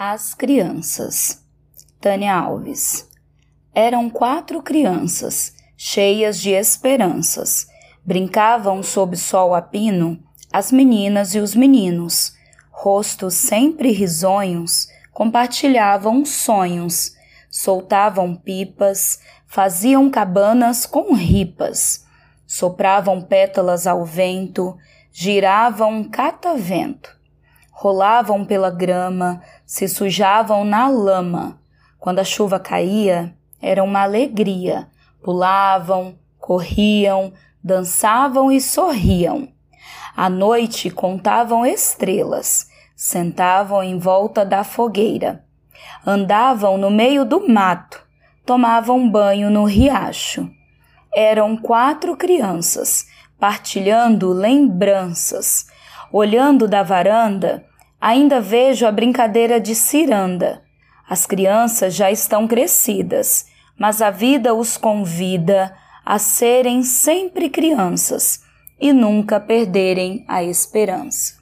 As crianças. Tânia Alves. Eram quatro crianças, cheias de esperanças. Brincavam sob sol a pino as meninas e os meninos. Rostos sempre risonhos, compartilhavam sonhos, soltavam pipas, faziam cabanas com ripas, sopravam pétalas ao vento, giravam catavento rolavam pela grama, se sujavam na lama. Quando a chuva caía, era uma alegria. Pulavam, corriam, dançavam e sorriam. À noite contavam estrelas, sentavam em volta da fogueira. Andavam no meio do mato, tomavam banho no riacho. Eram quatro crianças, partilhando lembranças. Olhando da varanda, Ainda vejo a brincadeira de ciranda. As crianças já estão crescidas, mas a vida os convida a serem sempre crianças e nunca perderem a esperança.